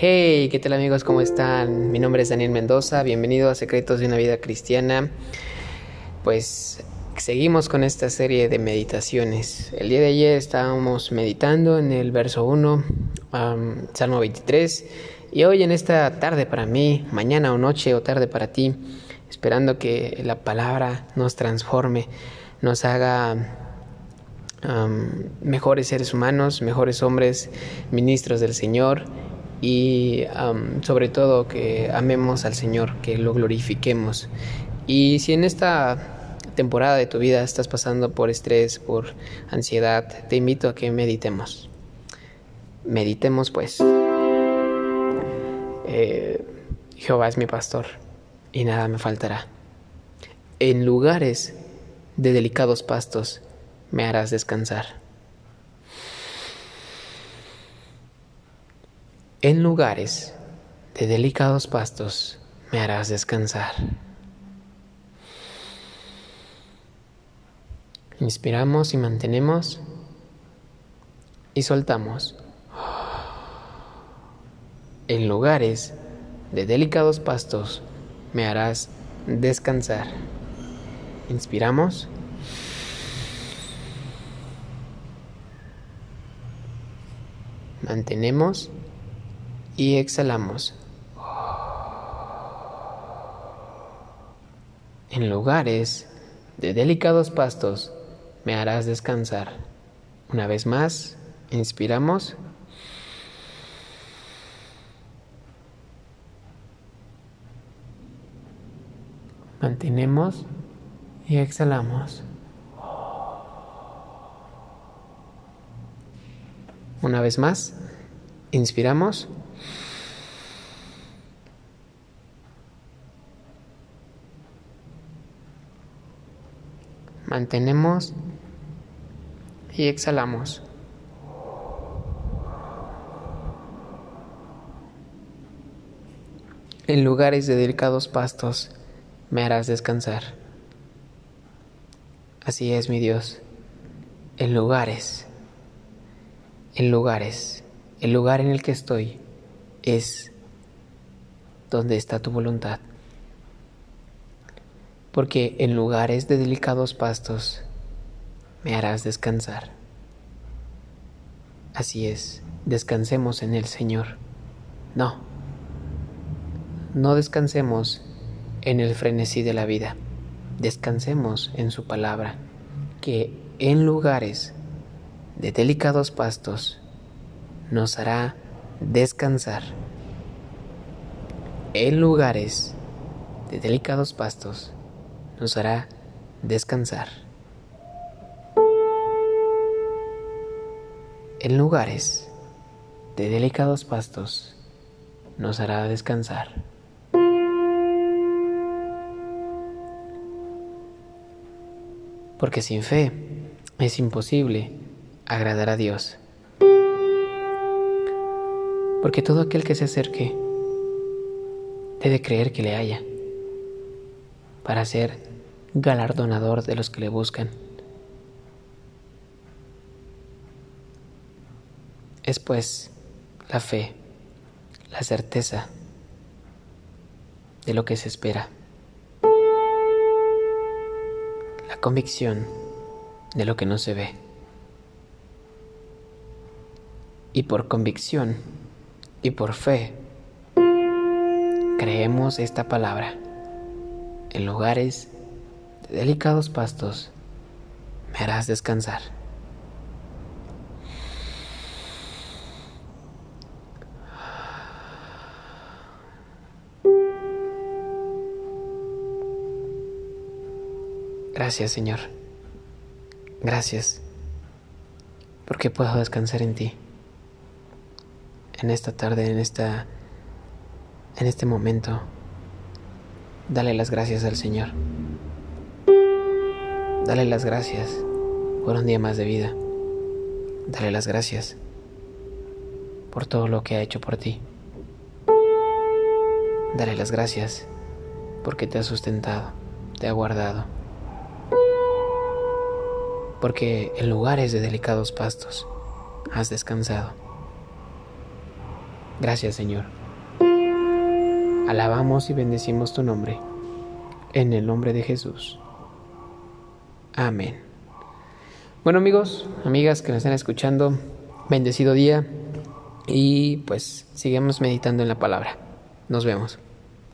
Hey, ¿qué tal amigos? ¿Cómo están? Mi nombre es Daniel Mendoza, bienvenido a Secretos de una Vida Cristiana. Pues seguimos con esta serie de meditaciones. El día de ayer estábamos meditando en el verso 1, Salmo 23, y hoy en esta tarde para mí, mañana o noche o tarde para ti, esperando que la palabra nos transforme, nos haga mejores seres humanos, mejores hombres, ministros del Señor y sobre todo que amemos al Señor, que lo glorifiquemos. Y si en esta temporada de tu vida estás pasando por estrés, por ansiedad, te invito a que meditemos. Meditemos pues. Eh, Jehová es mi pastor y nada me faltará. En lugares de delicados pastos me harás descansar. En lugares de delicados pastos me harás descansar. Inspiramos y mantenemos y soltamos. En lugares de delicados pastos me harás descansar. Inspiramos. Mantenemos y exhalamos. En lugares de delicados pastos me harás descansar. Una vez más, inspiramos. Mantenemos y exhalamos. Una vez más, inspiramos. Mantenemos y exhalamos. En lugares de delicados pastos me harás descansar. Así es, mi Dios. En lugares, en lugares, el lugar en el que estoy es donde está tu voluntad porque en lugares de delicados pastos me harás descansar. Así es, descansemos en el Señor. No, no descansemos en el frenesí de la vida, descansemos en su palabra, que en lugares de delicados pastos nos hará descansar. En lugares de delicados pastos nos hará descansar. En lugares de delicados pastos nos hará descansar. Porque sin fe es imposible agradar a Dios. Porque todo aquel que se acerque debe creer que le haya para ser galardonador de los que le buscan. Es pues la fe, la certeza de lo que se espera, la convicción de lo que no se ve. Y por convicción y por fe creemos esta palabra en lugares de delicados pastos me harás descansar. Gracias, Señor. Gracias. Porque puedo descansar en ti. En esta tarde, en esta en este momento. Dale las gracias al Señor. Dale las gracias por un día más de vida. Dale las gracias por todo lo que ha hecho por ti. Dale las gracias porque te ha sustentado, te ha guardado. Porque en lugares de delicados pastos has descansado. Gracias Señor. Alabamos y bendecimos tu nombre. En el nombre de Jesús. Amén. Bueno amigos, amigas que nos están escuchando, bendecido día y pues sigamos meditando en la palabra. Nos vemos.